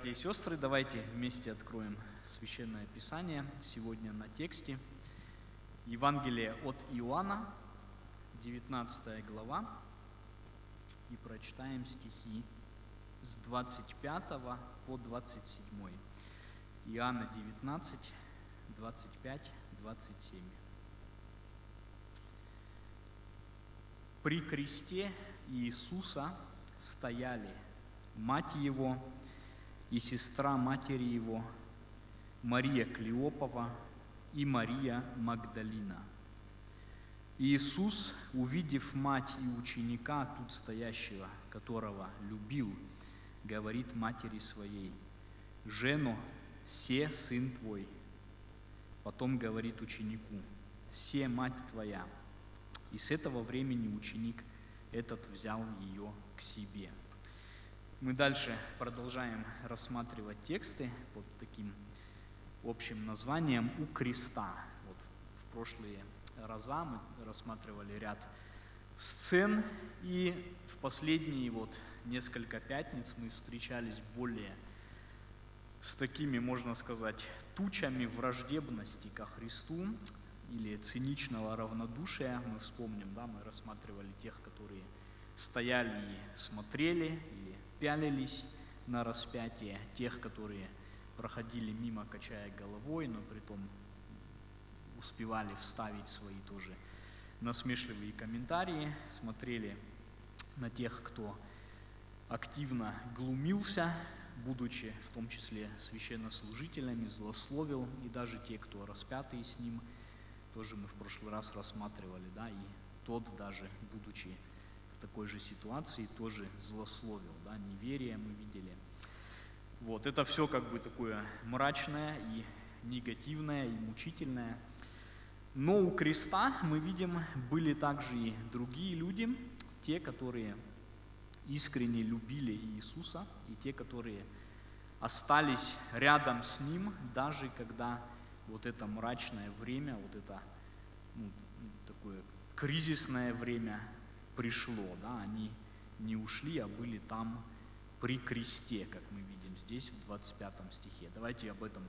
Братья и сестры, давайте вместе откроем Священное Писание. Сегодня на тексте Евангелие от Иоанна, 19 глава, и прочитаем стихи с 25 по 27. Иоанна 19, 25, 27. При кресте Иисуса стояли мать Его и сестра матери Его, Мария Клеопова и Мария Магдалина. Иисус, увидев мать и ученика, тут стоящего, которого любил, говорит матери своей, «Жену, се сын твой». Потом говорит ученику, «Се мать твоя». И с этого времени ученик этот взял ее к себе. Мы дальше продолжаем рассматривать тексты под таким общим названием «У креста». Вот в прошлые раза мы рассматривали ряд сцен, и в последние вот несколько пятниц мы встречались более с такими, можно сказать, тучами враждебности ко Христу или циничного равнодушия. Мы вспомним, да, мы рассматривали тех, которые стояли и смотрели или пялились на распятие, тех, которые проходили мимо, качая головой, но при том успевали вставить свои тоже насмешливые комментарии, смотрели на тех, кто активно глумился, будучи в том числе священнослужителями, злословил, и даже те, кто распятые с ним, тоже мы в прошлый раз рассматривали, да, и тот даже, будучи такой же ситуации тоже злословил, да, неверие мы видели. Вот, это все как бы такое мрачное и негативное, и мучительное. Но у креста мы видим, были также и другие люди, те, которые искренне любили Иисуса, и те, которые остались рядом с Ним, даже когда вот это мрачное время, вот это ну, такое кризисное время пришло, да, они не ушли, а были там при кресте, как мы видим здесь в 25 стихе. Давайте об этом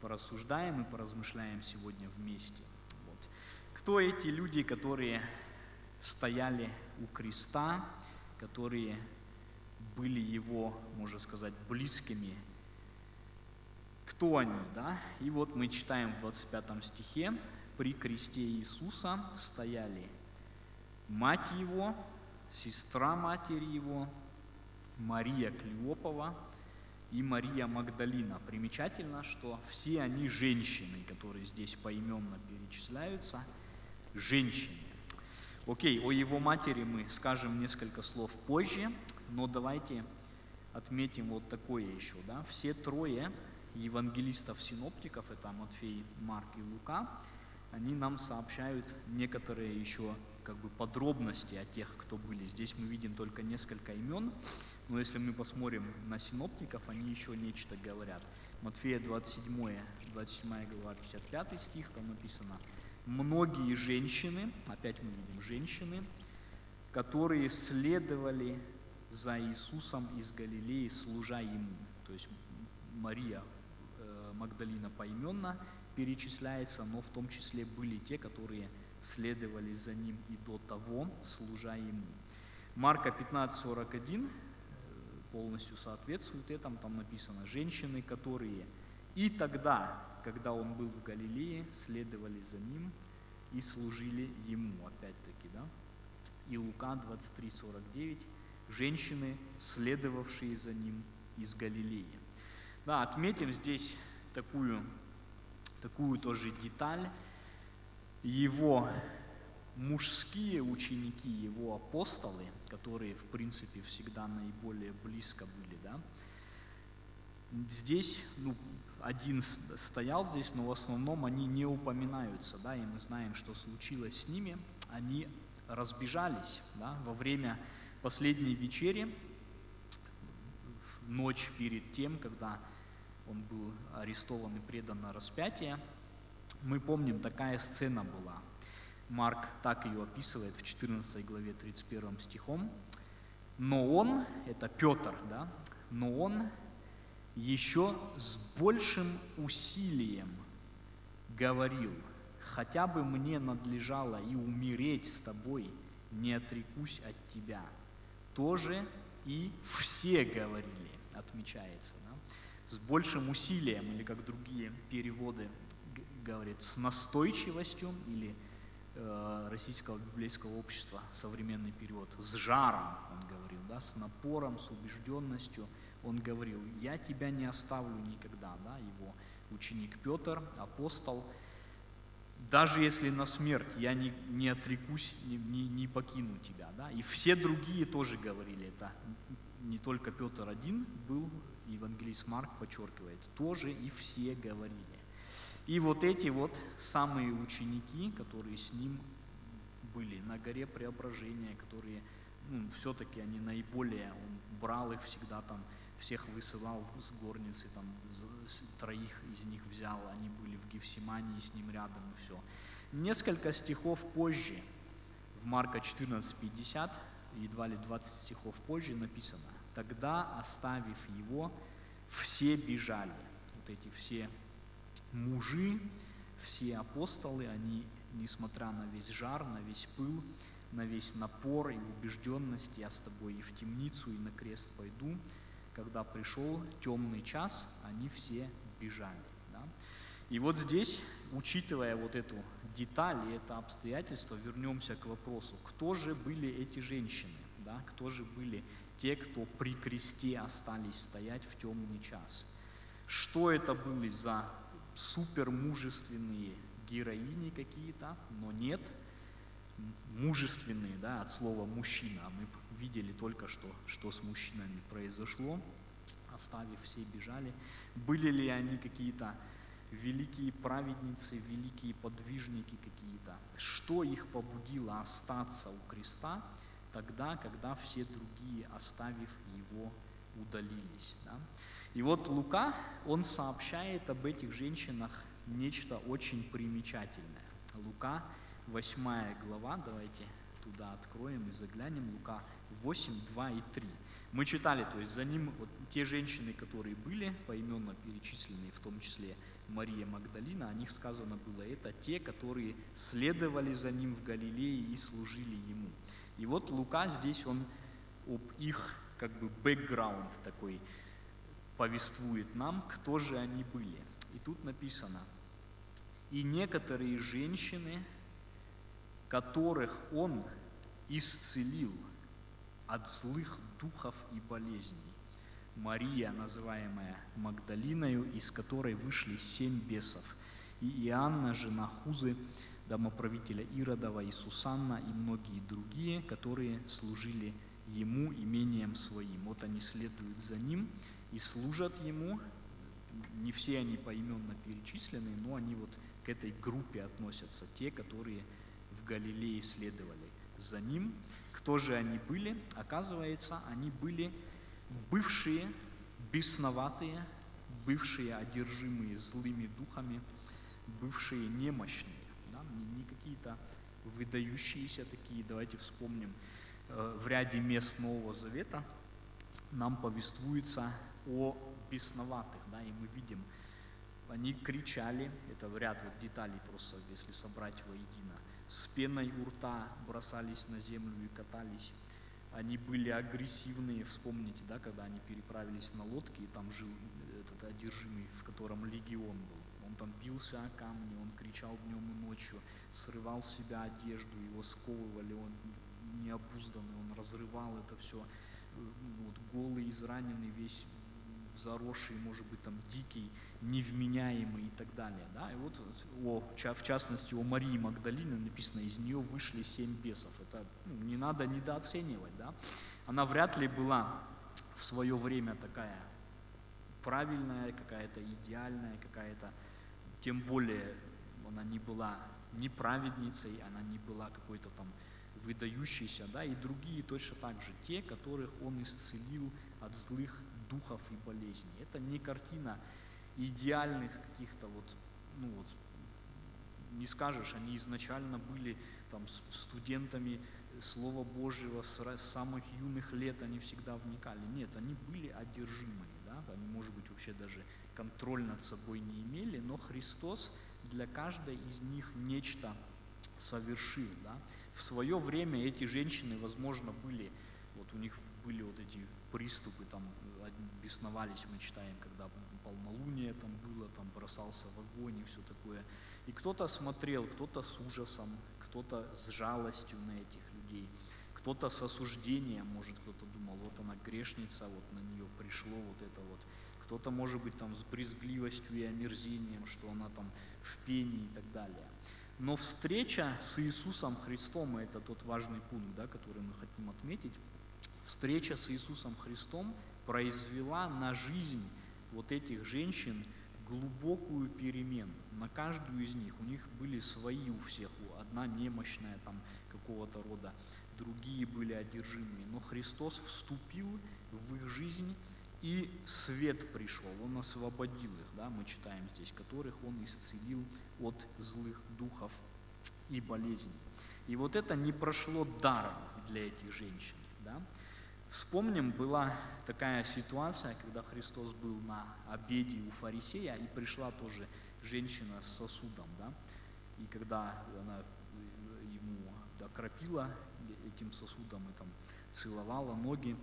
порассуждаем и поразмышляем сегодня вместе. Вот. Кто эти люди, которые стояли у креста, которые были его, можно сказать, близкими? Кто они, да? И вот мы читаем в 25 стихе, при кресте Иисуса стояли мать его, сестра матери его, Мария Клеопова и Мария Магдалина. Примечательно, что все они женщины, которые здесь поименно перечисляются, женщины. Окей, о его матери мы скажем несколько слов позже, но давайте отметим вот такое еще. Да? Все трое евангелистов-синоптиков, это Матфей, Марк и Лука, они нам сообщают некоторые еще как бы подробности о тех, кто были. Здесь мы видим только несколько имен, но если мы посмотрим на синоптиков, они еще нечто говорят. Матфея 27, 27 глава, 55 стих, там написано «Многие женщины», опять мы видим женщины, которые следовали за Иисусом из Галилеи, служа Ему. То есть Мария э, Магдалина поименно перечисляется, но в том числе были те, которые следовали за ним и до того, служа ему. Марка 15:41 э, полностью соответствует этому, там написано «женщины, которые и тогда, когда он был в Галилее, следовали за ним и служили ему», опять-таки, да. И Лука 23:49 «женщины, следовавшие за ним из Галилеи». Да, отметим здесь такую, такую тоже деталь, его мужские ученики, его апостолы, которые, в принципе, всегда наиболее близко были, да, здесь, ну, один стоял здесь, но в основном они не упоминаются, да, и мы знаем, что случилось с ними. Они разбежались, да, во время последней вечери, в ночь перед тем, когда он был арестован и предан на распятие, мы помним, такая сцена была. Марк так ее описывает в 14 главе 31 стихом. Но он, это Петр, да, но он, еще с большим усилием говорил, хотя бы мне надлежало и умереть с тобой, не отрекусь от тебя. Тоже и все говорили, отмечается. Да? С большим усилием, или как другие переводы говорят, с настойчивостью, или э, российского библейского общества, современный перевод, с жаром, он говорил, да, с напором, с убежденностью, он говорил, я тебя не оставлю никогда, да, его ученик Петр, апостол, даже если на смерть я не, не отрекусь, не, не, не покину тебя. Да? И все другие тоже говорили это. Не только Петр один был, евангелист Марк подчеркивает, тоже и все говорили. И вот эти вот самые ученики, которые с ним были на горе преображения, которые ну, все-таки они наиболее, он брал их всегда там, всех высылал с горницы, там, троих из них взял, они были в Гефсимании с ним рядом и все. Несколько стихов позже, в Марка 14:50, едва ли 20 стихов позже написано, тогда, оставив его, все бежали. Вот эти все мужи, все апостолы, они, несмотря на весь жар, на весь пыл, на весь напор и убежденность, я с тобой и в темницу, и на крест пойду, когда пришел темный час, они все бежали. Да? И вот здесь, учитывая вот эту деталь и это обстоятельство, вернемся к вопросу, кто же были эти женщины, да? кто же были те, кто при кресте остались стоять в темный час. Что это были за супермужественные героини какие-то, но нет, мужественные, да, от слова мужчина. Мы видели только что, что с мужчинами произошло, оставив все бежали. Были ли они какие-то великие праведницы, великие подвижники какие-то? Что их побудило остаться у креста тогда, когда все другие, оставив его, удалились? Да? И вот Лука, он сообщает об этих женщинах нечто очень примечательное. Лука 8 глава, давайте туда откроем и заглянем, Лука 8, 2 и 3. Мы читали, то есть за ним вот те женщины, которые были поименно перечислены, в том числе Мария Магдалина, о них сказано было, это те, которые следовали за ним в Галилее и служили ему. И вот Лука здесь, он об их как бы бэкграунд такой повествует нам, кто же они были. И тут написано, и некоторые женщины, которых Он исцелил от злых духов и болезней. Мария, называемая Магдалиною, из которой вышли семь бесов, и Иоанна, жена Хузы, домоправителя Иродова, и Сусанна, и многие другие, которые служили ему имением своим. Вот они следуют за ним и служат ему. Не все они поименно перечислены, но они вот к этой группе относятся, те, которые в Галилее следовали за ним. Кто же они были? Оказывается, они были бывшие бесноватые, бывшие одержимые злыми духами, бывшие немощные, да? не, не какие-то выдающиеся такие. Давайте вспомним, в ряде мест Нового Завета нам повествуется о бесноватых, да, и мы видим, они кричали, это ряд вот деталей просто, если собрать воедино, с пеной у рта бросались на землю и катались. Они были агрессивные, вспомните, да, когда они переправились на лодке, и там жил этот одержимый, в котором легион был. Он там бился о камни, он кричал днем и ночью, срывал с себя одежду, его сковывали, он необузданный, он разрывал это все, вот голый, израненный, весь заросший, может быть, там дикий, невменяемый и так далее. Да? И вот о, в частности у Марии Магдалины написано, из нее вышли семь бесов. Это ну, не надо недооценивать. Да? Она вряд ли была в свое время такая правильная, какая-то идеальная, какая-то, тем более она не была ни праведницей, она не была какой-то там выдающейся, да, и другие точно так же, те, которых он исцелил от злых духов и болезней. Это не картина идеальных каких-то вот, ну вот, не скажешь, они изначально были там студентами Слова Божьего с самых юных лет, они всегда вникали. Нет, они были одержимые, да, да, они, может быть, вообще даже контроль над собой не имели, но Христос для каждой из них нечто совершил. Да? В свое время эти женщины, возможно, были, вот у них были вот эти приступы, там бесновались, мы читаем, когда полнолуние там было, там бросался в огонь и все такое. И кто-то смотрел, кто-то с ужасом, кто-то с жалостью на этих людей, кто-то с осуждением, может, кто-то думал, вот она грешница, вот на нее пришло вот это вот. Кто-то, может быть, там с брезгливостью и омерзением, что она там в пении и так далее. Но встреча с Иисусом Христом, и это тот важный пункт, да, который мы хотим отметить, встреча с Иисусом Христом произвела на жизнь вот этих женщин глубокую перемену на каждую из них. У них были свои у всех, одна немощная там какого-то рода, другие были одержимые. Но Христос вступил в их жизнь, и свет пришел, Он освободил их, да, мы читаем здесь, которых Он исцелил от злых духов и болезней. И вот это не прошло даром для этих женщин. Да? Вспомним, была такая ситуация, когда Христос был на обеде у фарисея, и пришла тоже женщина с сосудом, да, и когда она ему окропила этим сосудом и там целовала ноги,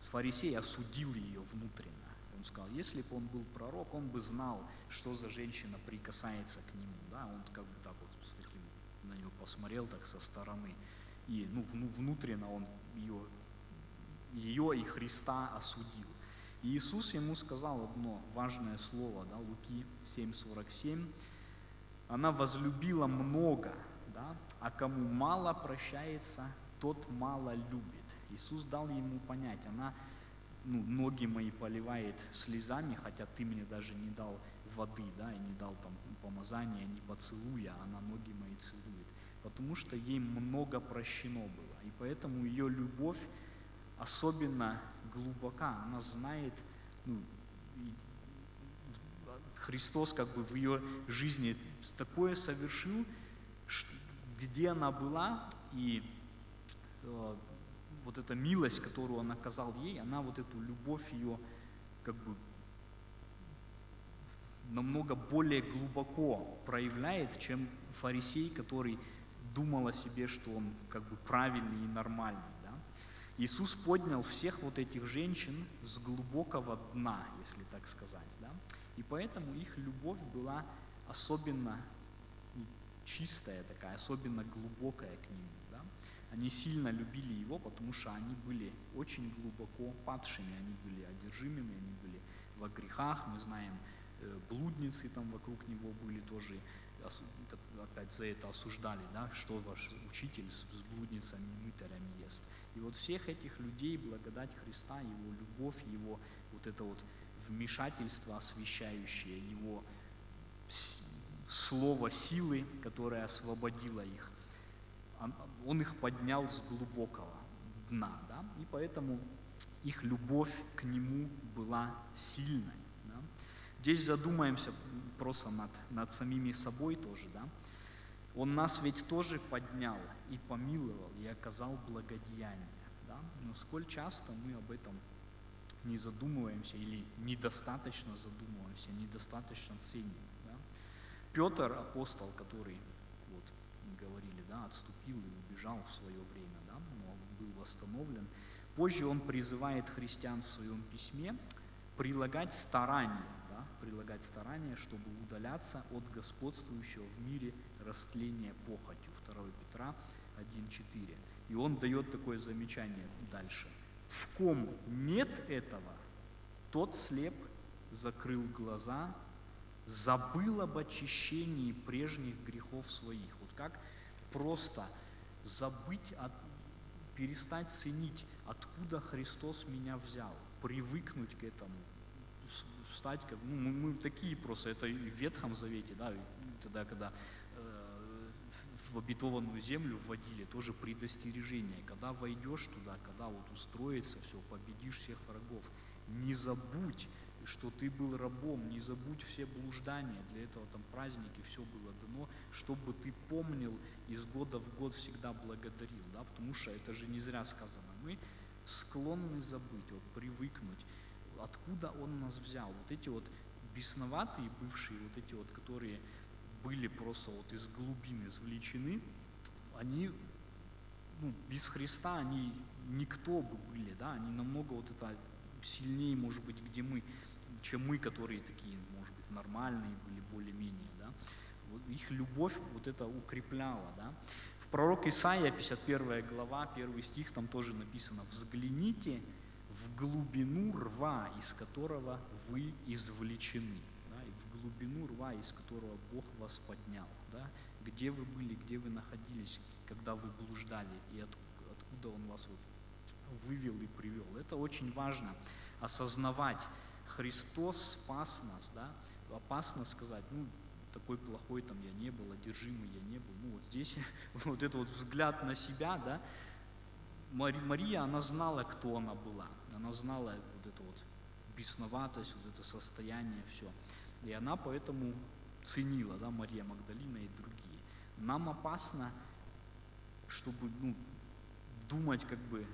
фарисей осудил ее внутренне. Он сказал, если бы он был пророк, он бы знал, что за женщина прикасается к нему. Да? Он как бы так вот с таким на нее посмотрел так со стороны. И ну, внутренне он ее, ее и Христа осудил. И Иисус ему сказал одно важное слово, да, Луки 7,47. Она возлюбила много, да, а кому мало прощается, тот мало любит. Иисус дал ему понять, она ну, ноги мои поливает слезами, хотя ты мне даже не дал воды, да, и не дал там помазания, не поцелуя, она ноги мои целует. Потому что ей много прощено было. И поэтому ее любовь особенно глубока. Она знает, ну, Христос как бы в ее жизни такое совершил, где она была, и э, вот эта милость, которую он оказал ей, она вот эту любовь ее как бы намного более глубоко проявляет, чем фарисей, который думал о себе, что он как бы правильный и нормальный. Да? Иисус поднял всех вот этих женщин с глубокого дна, если так сказать. Да? И поэтому их любовь была особенно чистая такая, особенно глубокая к нему. Да? Они сильно любили его, потому что они были очень глубоко падшими, они были одержимыми, они были во грехах, мы знаем, э, блудницы там вокруг него были тоже, опять за это осуждали, да, что ваш учитель с, блудницами и мытарями ест. И вот всех этих людей благодать Христа, его любовь, его вот это вот вмешательство освящающее, его слово силы, которое освободило их, он их поднял с глубокого дна, да, и поэтому их любовь к нему была сильной. Да. Здесь задумаемся просто над, над самими собой тоже, да. Он нас ведь тоже поднял и помиловал, и оказал благодеяние, да. Но сколь часто мы об этом не задумываемся или недостаточно задумываемся, недостаточно ценим, да. Петр, апостол, который да, отступил и убежал в свое время, да, но был восстановлен. Позже он призывает христиан в своем письме прилагать старания, да, прилагать старания, чтобы удаляться от господствующего в мире растления похотью. 2 Петра 1.4. И он дает такое замечание дальше. В ком нет этого, тот слеп, закрыл глаза, забыл об очищении прежних грехов своих. Вот как просто забыть, от, перестать ценить, откуда Христос меня взял, привыкнуть к этому, стать как, ну, мы, мы такие просто, это в Ветхом Завете, да, тогда, когда э, в обетованную землю вводили, тоже предостережение, когда войдешь туда, когда вот устроится все, победишь всех врагов, не забудь, что ты был рабом, не забудь все блуждания, для этого там праздники, все было дано, чтобы ты помнил из года в год всегда благодарил, да, потому что это же не зря сказано, мы склонны забыть, вот привыкнуть, откуда Он нас взял. Вот эти вот бесноватые бывшие, вот эти вот, которые были просто вот из глубин извлечены, они ну, без Христа они никто бы были, да, они намного вот это сильнее, может быть, где мы, чем мы, которые такие, может быть, нормальные были более-менее, да. Вот их любовь вот это укрепляла, да. В пророк Исаия, 51 глава, 1 стих, там тоже написано, «Взгляните в глубину рва, из которого вы извлечены» в глубину рва, из которого Бог вас поднял, да, где вы были, где вы находились, когда вы блуждали, и от, откуда Он вас вот вывел и привел. Это очень важно, осознавать, Христос спас нас, да, опасно сказать, ну, такой плохой там я не был, одержимый я не был. Ну, вот здесь вот этот вот взгляд на себя, да, Мария, она знала, кто она была. Она знала вот эту вот бесноватость, вот это состояние, все. И она поэтому ценила, да, Мария Магдалина и другие. Нам опасно, чтобы ну, думать как бы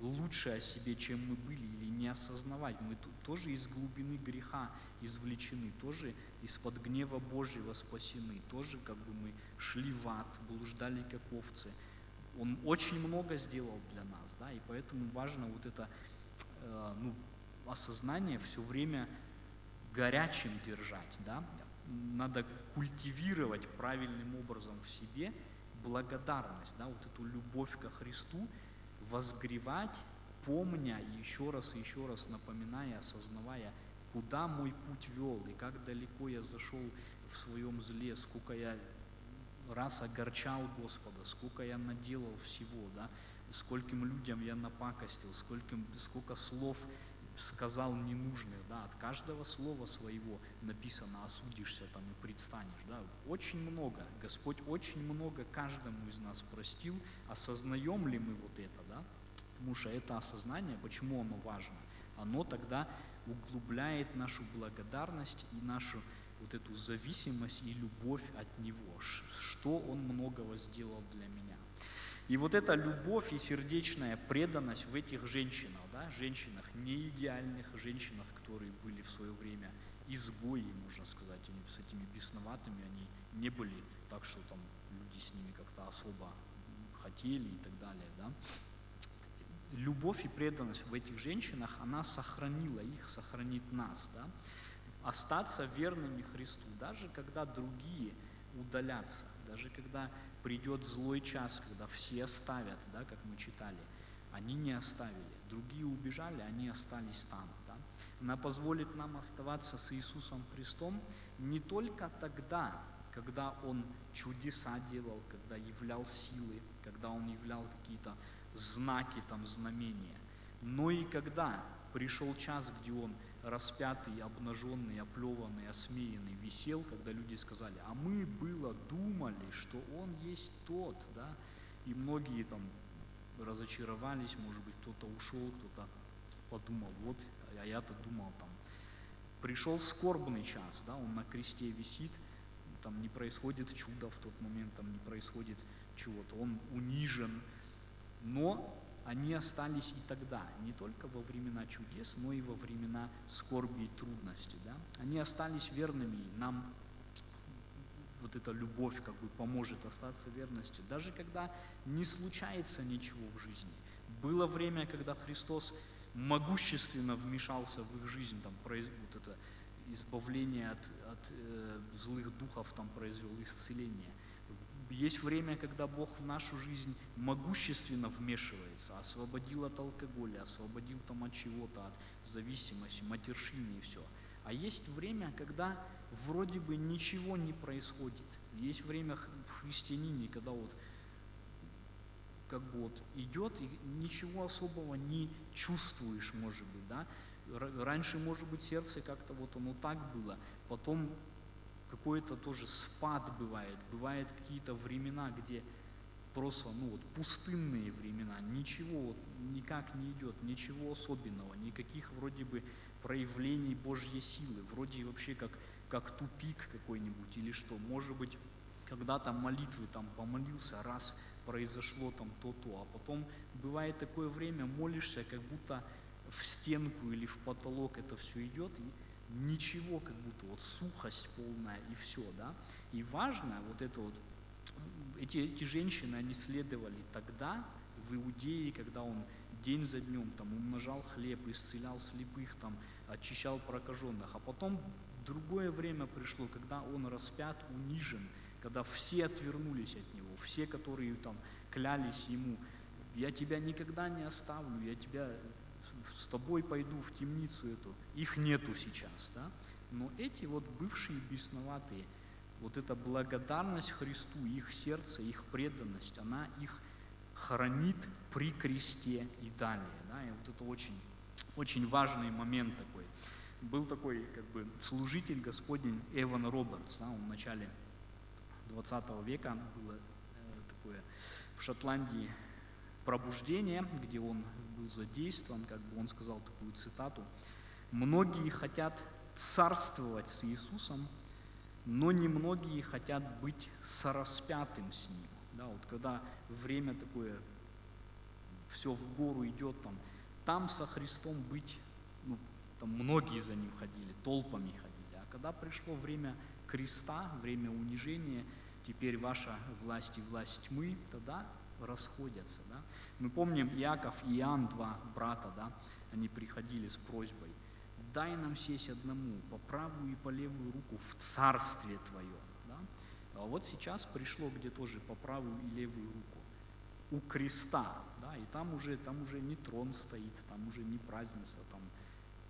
лучше о себе, чем мы были, или не осознавать. Мы тоже из глубины греха извлечены, тоже из-под гнева Божьего спасены, тоже как бы мы шли в ад, блуждали как овцы. Он очень много сделал для нас, да, и поэтому важно вот это э, ну, осознание все время горячим держать, да, надо культивировать правильным образом в себе благодарность, да, вот эту любовь ко Христу, возгревать, помня еще раз и еще раз напоминая, осознавая, куда мой путь вел и как далеко я зашел в своем зле, сколько я раз огорчал Господа, сколько я наделал всего, да, скольким людям я напакостил, скольким, сколько слов сказал ненужных, да, от каждого слова своего написано осудишься там и предстанешь, да, очень много, Господь очень много каждому из нас простил, осознаем ли мы вот это, да, потому что это осознание, почему оно важно, оно тогда углубляет нашу благодарность и нашу вот эту зависимость и любовь от Него, что Он многого сделал для меня. И вот эта любовь и сердечная преданность в этих женщинах, да, женщинах не идеальных, женщинах, которые были в свое время изгои, можно сказать, они с этими бесноватыми, они не были так, что там люди с ними как-то особо хотели и так далее, да. Любовь и преданность в этих женщинах, она сохранила их, сохранит нас, да. Остаться верными Христу, даже когда другие удалятся, даже когда придет злой час, когда все оставят, да, как мы читали, они не оставили. Другие убежали, они остались там. Да? Она позволит нам оставаться с Иисусом Христом не только тогда, когда Он чудеса делал, когда являл силы, когда Он являл какие-то знаки, там, знамения, но и когда пришел час, где Он распятый, обнаженный, оплеванный, осмеянный висел, когда люди сказали, а мы было думали, что он есть тот, да, и многие там разочаровались, может быть, кто-то ушел, кто-то подумал, вот, а я-то думал там. Пришел скорбный час, да, он на кресте висит, там не происходит чудо в тот момент, там не происходит чего-то, он унижен, но они остались и тогда, не только во времена чудес, но и во времена скорби и трудностей. Да? Они остались верными, нам вот эта любовь как бы поможет остаться верностью, даже когда не случается ничего в жизни. Было время, когда Христос могущественно вмешался в их жизнь, там, вот это избавление от, от э, злых духов там произвел исцеление. Есть время, когда Бог в нашу жизнь могущественно вмешивается, освободил от алкоголя, освободил там от чего-то, от зависимости, матершины и все. А есть время, когда вроде бы ничего не происходит. Есть время в христианине, когда вот как бы вот идет и ничего особого не чувствуешь, может быть, да. Раньше, может быть, сердце как-то вот оно так было, потом какой-то тоже спад бывает, бывают какие-то времена, где просто, ну вот, пустынные времена, ничего вот, никак не идет, ничего особенного, никаких вроде бы проявлений Божьей силы, вроде вообще как, как тупик какой-нибудь или что, может быть, когда-то молитвы там помолился, раз произошло там то-то, а потом бывает такое время, молишься, как будто в стенку или в потолок это все идет, и ничего, как будто вот сухость полная и все, да. И важно вот это вот, эти, эти женщины, они следовали тогда в Иудее, когда он день за днем там умножал хлеб, исцелял слепых, там очищал прокаженных, а потом другое время пришло, когда он распят, унижен, когда все отвернулись от него, все, которые там клялись ему, я тебя никогда не оставлю, я тебя с тобой пойду в темницу эту. Их нету сейчас, да? Но эти вот бывшие бесноватые, вот эта благодарность Христу, их сердце, их преданность, она их хранит при кресте и далее. Да? И вот это очень, очень важный момент такой. Был такой как бы служитель Господень Эван Робертс, да? он в начале 20 века было э, такое в Шотландии пробуждение, где он был задействован, как бы он сказал такую цитату, «Многие хотят царствовать с Иисусом, но немногие хотят быть сораспятым с Ним». Да, вот когда время такое, все в гору идет, там, там со Христом быть, ну, там многие за Ним ходили, толпами ходили. А когда пришло время креста, время унижения, теперь ваша власть и власть тьмы, тогда расходятся. Да? Мы помним Иаков и Иоанн, два брата, да? они приходили с просьбой, дай нам сесть одному по правую и по левую руку в царстве Твоем. А вот сейчас пришло, где тоже по правую и левую руку, у креста, да, и там уже, там уже не трон стоит, там уже не празднество, там,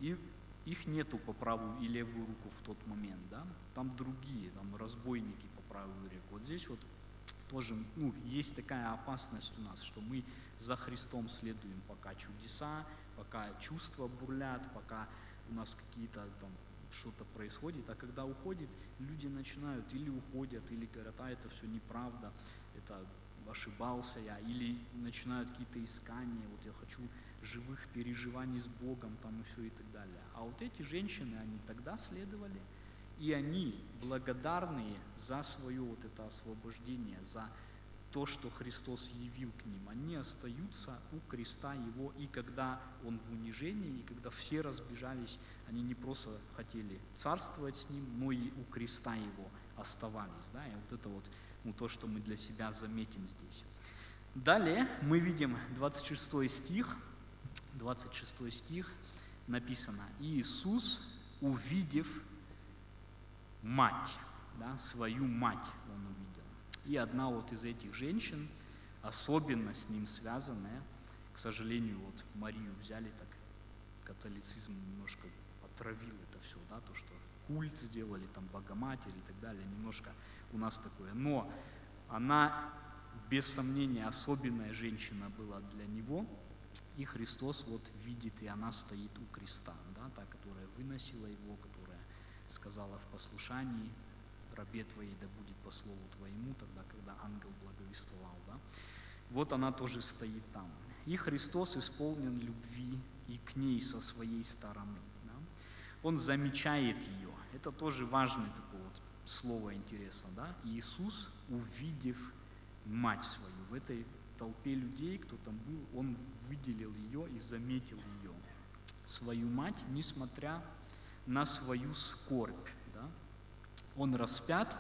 и их нету по правую и левую руку в тот момент, да, там другие, там разбойники по правую руку. Вот здесь вот тоже ну, есть такая опасность у нас, что мы за Христом следуем, пока чудеса, пока чувства бурлят, пока у нас какие-то там что-то происходит, а когда уходит, люди начинают или уходят, или говорят, а это все неправда, это ошибался я, или начинают какие-то искания, вот я хочу живых переживаний с Богом, там и все и так далее. А вот эти женщины, они тогда следовали, и они благодарные за свое вот это освобождение, за то, что Христос явил к ним, они остаются у креста Его, и когда Он в унижении, и когда все разбежались, они не просто хотели царствовать с Ним, но и у креста Его оставались. Да? И вот это вот ну, то, что мы для себя заметим здесь. Далее мы видим 26 стих, 26 стих написано, «Иисус, увидев мать, да, свою мать он увидел. И одна вот из этих женщин, особенно с ним связанная, к сожалению, вот Марию взяли так, католицизм немножко отравил это все, да, то, что культ сделали, там, Богоматери и так далее, немножко у нас такое. Но она, без сомнения, особенная женщина была для него, и Христос вот видит, и она стоит у креста, да, та, которая выносила его, которая сказала в послушании, рабе твоей да будет по слову твоему, тогда, когда ангел благовествовал, да, вот она тоже стоит там. И Христос исполнен любви и к ней со своей стороны. Да? Он замечает ее. Это тоже важное такое вот слово интересно. Да? Иисус, увидев мать свою в этой толпе людей, кто там был, он выделил ее и заметил ее, свою мать, несмотря на свою скорбь. Он распят,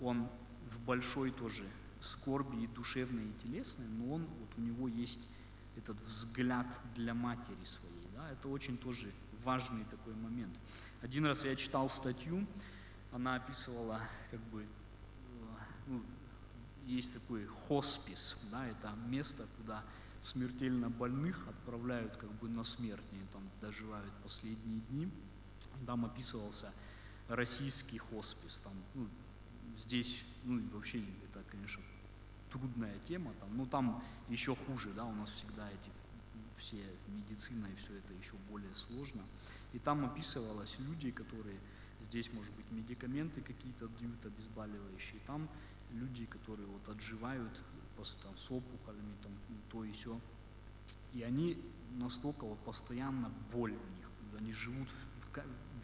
он в большой тоже скорби и душевной, и телесной, но он, вот у него есть этот взгляд для матери своей. Да? Это очень тоже важный такой момент. Один раз я читал статью, она описывала, как бы, э, ну, есть такой хоспис, да, это место, куда смертельно больных отправляют как бы на смерть, они там доживают последние дни там описывался российский хоспис. Там, ну, здесь, ну вообще это, конечно, трудная тема, там, но там еще хуже, да, у нас всегда эти все медицина и все это еще более сложно. И там описывалось люди, которые здесь, может быть, медикаменты какие-то дают обезболивающие, там люди, которые вот отживают там, с опухолями, там, то и все. И они настолько вот постоянно боль у них, они живут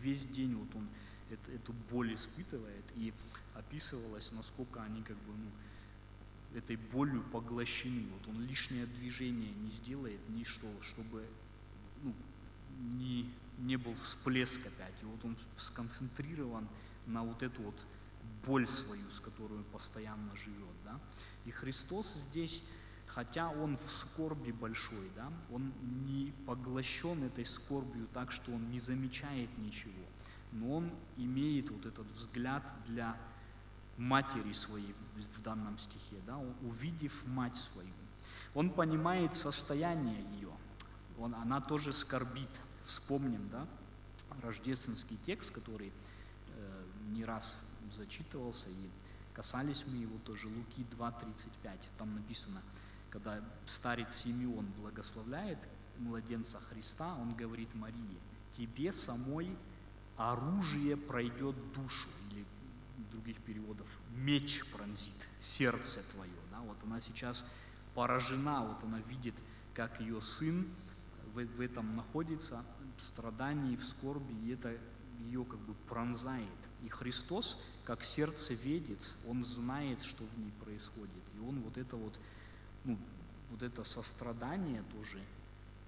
весь день вот он это, эту боль испытывает, и описывалось, насколько они как бы, ну, этой болью поглощены. Вот он лишнее движение не сделает, ни что, чтобы ну, не, не был всплеск опять. И вот он сконцентрирован на вот эту вот боль свою, с которой он постоянно живет. Да? И Христос здесь, хотя он в скорби большой, да, он не поглощен этой скорбью так, что он не замечает ничего, но он имеет вот этот взгляд для матери своей в данном стихе, да, увидев мать свою. Он понимает состояние ее, он, она тоже скорбит. Вспомним, да, рождественский текст, который э, не раз зачитывался, и касались мы его тоже, Луки 2.35, там написано, когда старец Симеон благословляет младенца Христа, он говорит Марии, тебе самой оружие пройдет душу, или других переводов, меч пронзит сердце твое. Да? Вот она сейчас поражена, вот она видит, как ее сын в, в этом находится, в страдании, в скорби, и это ее как бы пронзает. И Христос, как сердцеведец, Он знает, что в ней происходит. И Он вот это вот, ну, вот это сострадание тоже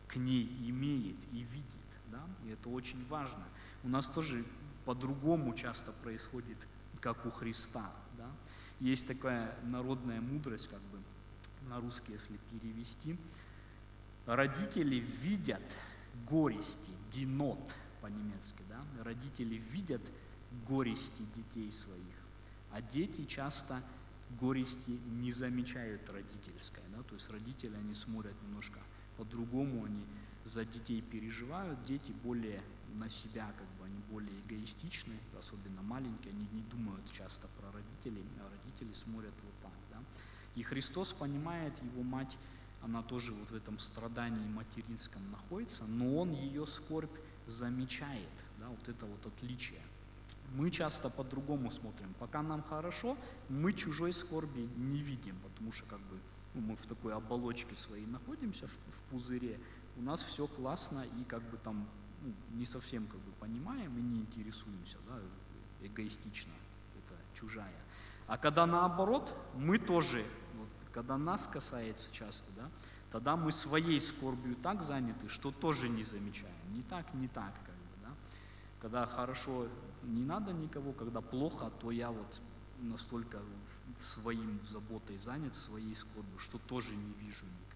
к ней имеет и видит. Да? И это очень важно. У нас тоже по-другому часто происходит, как у Христа. Да? Есть такая народная мудрость, как бы на русский, если перевести. Родители видят горести, динот по-немецки, да? Родители видят горести детей своих, а дети часто горести не замечают родительской, да? То есть родители, они смотрят немножко по-другому, они за детей переживают, дети более на себя, как бы они более эгоистичны, особенно маленькие, они не думают часто про родителей, а родители смотрят вот так, да. И Христос понимает, его мать, она тоже вот в этом страдании материнском находится, но он ее скорбь замечает, да, вот это вот отличие. Мы часто по-другому смотрим. Пока нам хорошо, мы чужой скорби не видим, потому что как бы ну, мы в такой оболочке своей находимся, в, в пузыре, у нас все классно и как бы там ну, не совсем как бы понимаем и не интересуемся, да, эгоистично, это чужая. А когда наоборот, мы тоже, вот, когда нас касается часто, да, тогда мы своей скорбью так заняты, что тоже не замечаем. Не так, не так, как бы, да. Когда хорошо, не надо никого, когда плохо, то я вот настолько своим заботой занят, своей скорбью, что тоже не вижу никого.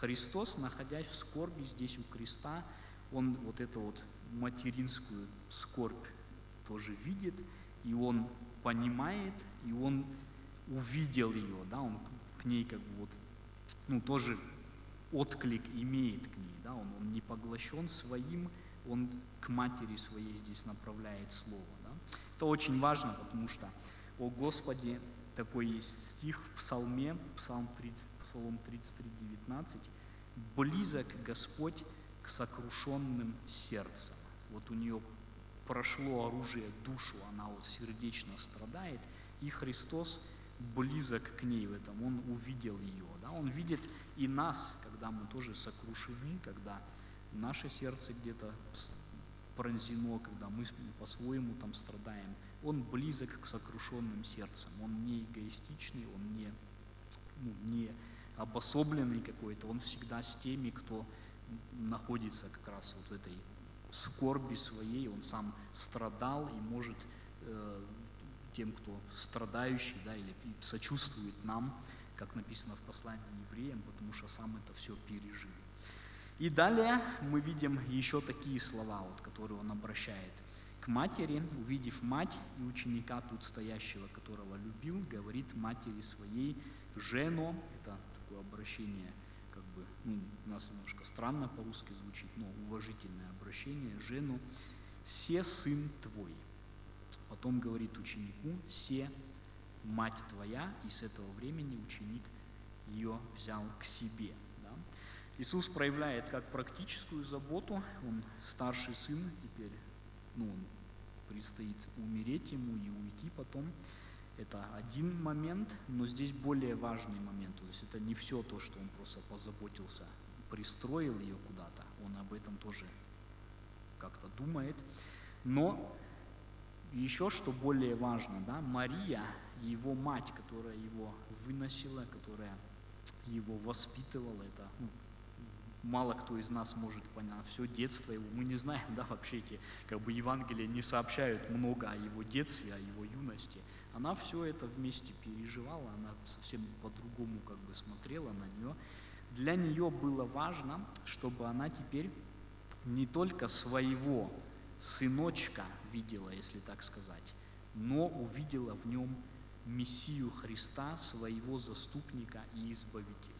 Христос, находясь в скорби здесь у креста, он вот эту вот материнскую скорбь тоже видит, и он понимает, и он увидел ее, да, он к ней как бы вот, ну, тоже отклик имеет к ней, да, он, он не поглощен своим, он к матери своей здесь направляет слово, да. Это очень важно, потому что о Господи, такой есть стих в Псалме, Псалм 30, Псалом 33, 19. «Близок Господь к сокрушенным сердцем». Вот у нее прошло оружие душу, она вот сердечно страдает, и Христос близок к ней в этом, Он увидел ее. Да? Он видит и нас, когда мы тоже сокрушены, когда наше сердце где-то пронзено, когда мы по-своему там страдаем. Он близок к сокрушенным сердцам. Он не эгоистичный, он не, ну, не обособленный какой-то. Он всегда с теми, кто находится как раз вот в этой скорби своей. Он сам страдал и может э, тем, кто страдающий, да, или сочувствует нам, как написано в послании евреям, потому что сам это все пережил. И далее мы видим еще такие слова, вот, которые он обращает матери, увидев мать и ученика тут стоящего, которого любил, говорит матери своей, Жено, это такое обращение, как бы, ну, у нас немножко странно по-русски звучит, но уважительное обращение, Жену, «Се сын твой». Потом говорит ученику, «Се мать твоя», и с этого времени ученик ее взял к себе. Да? Иисус проявляет как практическую заботу, он старший сын, теперь ну, он предстоит умереть ему и уйти потом. Это один момент, но здесь более важный момент. То есть это не все то, что он просто позаботился, пристроил ее куда-то. Он об этом тоже как-то думает. Но еще что более важно, да, Мария, его мать, которая его выносила, которая его воспитывала, это ну, мало кто из нас может понять, все детство его, мы не знаем, да, вообще эти, как бы Евангелия не сообщают много о его детстве, о его юности. Она все это вместе переживала, она совсем по-другому как бы смотрела на нее. Для нее было важно, чтобы она теперь не только своего сыночка видела, если так сказать, но увидела в нем Мессию Христа, своего заступника и избавителя.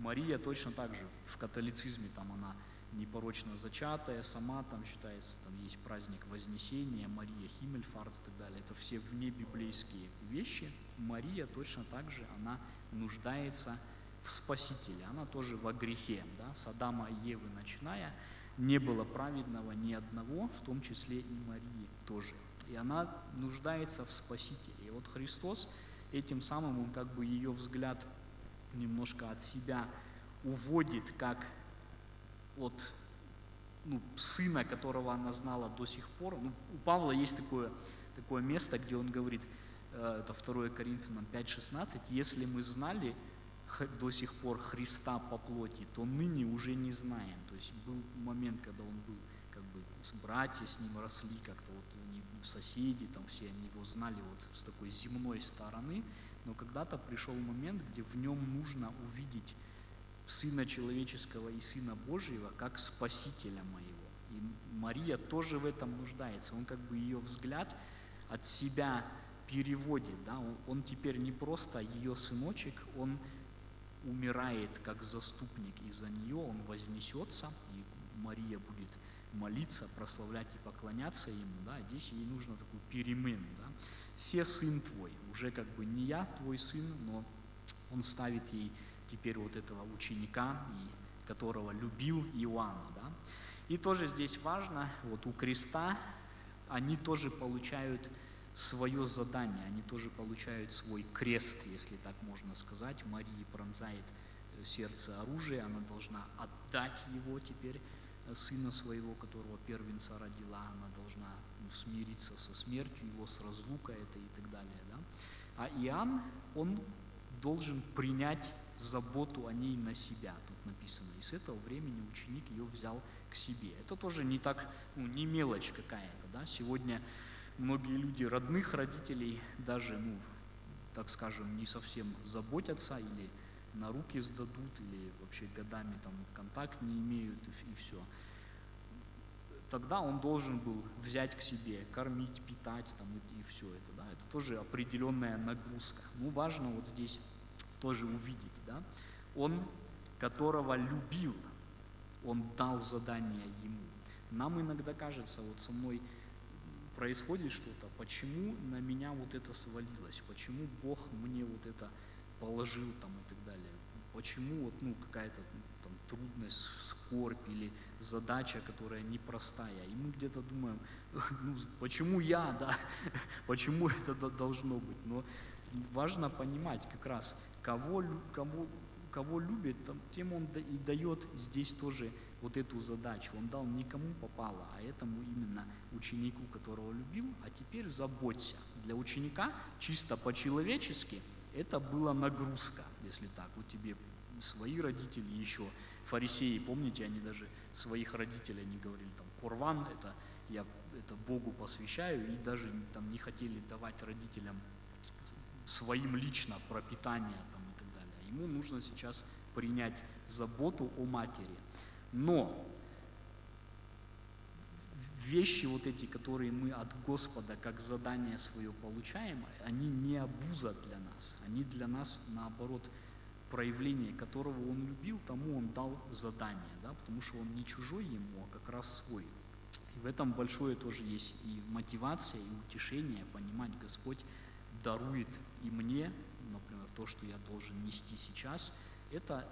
Мария точно так же в католицизме там она непорочно зачатая, сама там считается, там есть праздник Вознесения, Мария Химмельфарт и так далее. Это все вне библейские вещи. Мария точно так же, она нуждается в Спасителе. Она тоже во грехе, да, с Адама и Евы начиная, не было праведного ни одного, в том числе и Марии тоже. И она нуждается в Спасителе. И вот Христос этим самым, он как бы ее взгляд немножко от себя уводит, как от ну, сына, которого она знала до сих пор. Ну, у Павла есть такое, такое место, где он говорит, э, это 2 Коринфянам 5.16, «Если мы знали до сих пор Христа по плоти, то ныне уже не знаем». То есть был момент, когда он был, как бы, братья с ним росли, как-то вот они, соседи, там все они его знали вот с такой земной стороны, но когда-то пришел момент, где в нем нужно увидеть Сына Человеческого и Сына Божьего как Спасителя моего. И Мария тоже в этом нуждается. Он как бы ее взгляд от себя переводит. Да? Он, он теперь не просто ее сыночек, он умирает как заступник, и за нее он вознесется, и Мария будет молиться, прославлять и поклоняться ему, да, здесь ей нужно такую перемену, да. «Се сын твой», уже как бы не я твой сын, но он ставит ей теперь вот этого ученика, и, которого любил Иоанна, да. И тоже здесь важно, вот у креста они тоже получают свое задание, они тоже получают свой крест, если так можно сказать. Марии пронзает сердце оружие, она должна отдать его теперь сына своего, которого первенца родила, она должна ну, смириться со смертью его, с разлукой это и так далее. Да? А Иоанн, он должен принять заботу о ней на себя, тут написано. И с этого времени ученик ее взял к себе. Это тоже не так, ну, не мелочь какая-то, да. Сегодня многие люди родных родителей даже, ну, так скажем, не совсем заботятся или на руки сдадут, или вообще годами там контакт не имеют, и, и все. Тогда он должен был взять к себе, кормить, питать там, и, и все это. Да? Это тоже определенная нагрузка. Ну, важно вот здесь тоже увидеть. Да? Он, которого любил, он дал задание ему. Нам иногда кажется, вот со мной происходит что-то, почему на меня вот это свалилось, почему Бог мне вот это положил там и так далее. Почему вот, ну, какая-то ну, там, трудность, скорбь или задача, которая непростая. И мы где-то думаем, ну, почему я, да, почему это должно быть. Но важно понимать как раз, кого, кого, кого любит, тем он и дает здесь тоже вот эту задачу. Он дал никому попало, а этому именно ученику, которого любил, а теперь заботься. Для ученика чисто по-человечески – это была нагрузка, если так. Вот тебе свои родители еще, фарисеи, помните, они даже своих родителей не говорили, там, Курван, это я это Богу посвящаю, и даже там не хотели давать родителям своим лично пропитание там и так далее. Ему нужно сейчас принять заботу о матери. Но вещи вот эти, которые мы от Господа как задание свое получаем, они не обуза для нас, они для нас наоборот проявление, которого он любил, тому он дал задание, да, потому что он не чужой ему, а как раз свой. И в этом большое тоже есть и мотивация, и утешение, понимать, Господь дарует и мне, например, то, что я должен нести сейчас, это,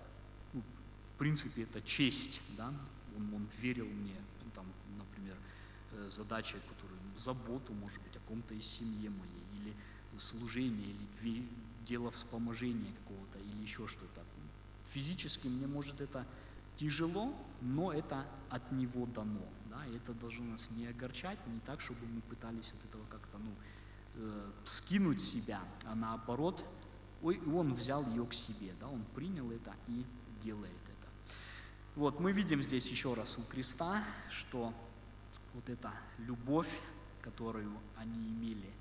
ну, в принципе, это честь, да, он, он верил мне, там, например, задача, которую, заботу, может быть, о ком-то из семьи моей, или служение, или дело вспоможения какого-то, или еще что-то. Физически мне, может, это тяжело, но это от него дано. Да? И это должно нас не огорчать, не так, чтобы мы пытались от этого как-то ну, э, скинуть себя, а наоборот, ой, он взял ее к себе, да? он принял это и делает это. Вот, мы видим здесь еще раз у креста, что вот эта любовь, которую они имели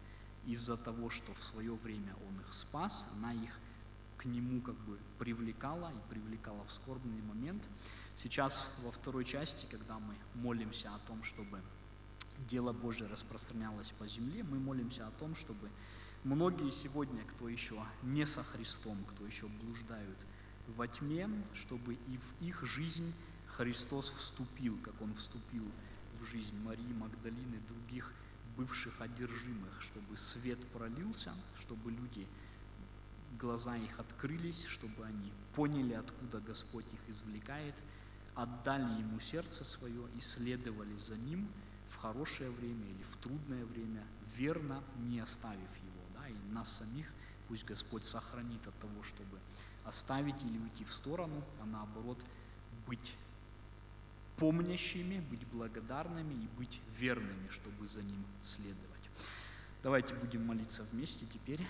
из-за того, что в свое время Он их спас, она их к Нему как бы привлекала и привлекала в скорбный момент. Сейчас во второй части, когда мы молимся о том, чтобы дело Божье распространялось по земле, мы молимся о том, чтобы многие сегодня, кто еще не со Христом, кто еще блуждают во тьме, чтобы и в их жизнь Христос вступил, как Он вступил в жизнь Марии Магдалины, других бывших одержимых, чтобы свет пролился, чтобы люди, глаза их открылись, чтобы они поняли, откуда Господь их извлекает, отдали Ему сердце свое и следовали за Ним в хорошее время или в трудное время, верно не оставив Его. Да, и нас самих пусть Господь сохранит от того, чтобы оставить или уйти в сторону, а наоборот быть помнящими, быть благодарными и быть верными, чтобы за Ним следовать. Давайте будем молиться вместе теперь.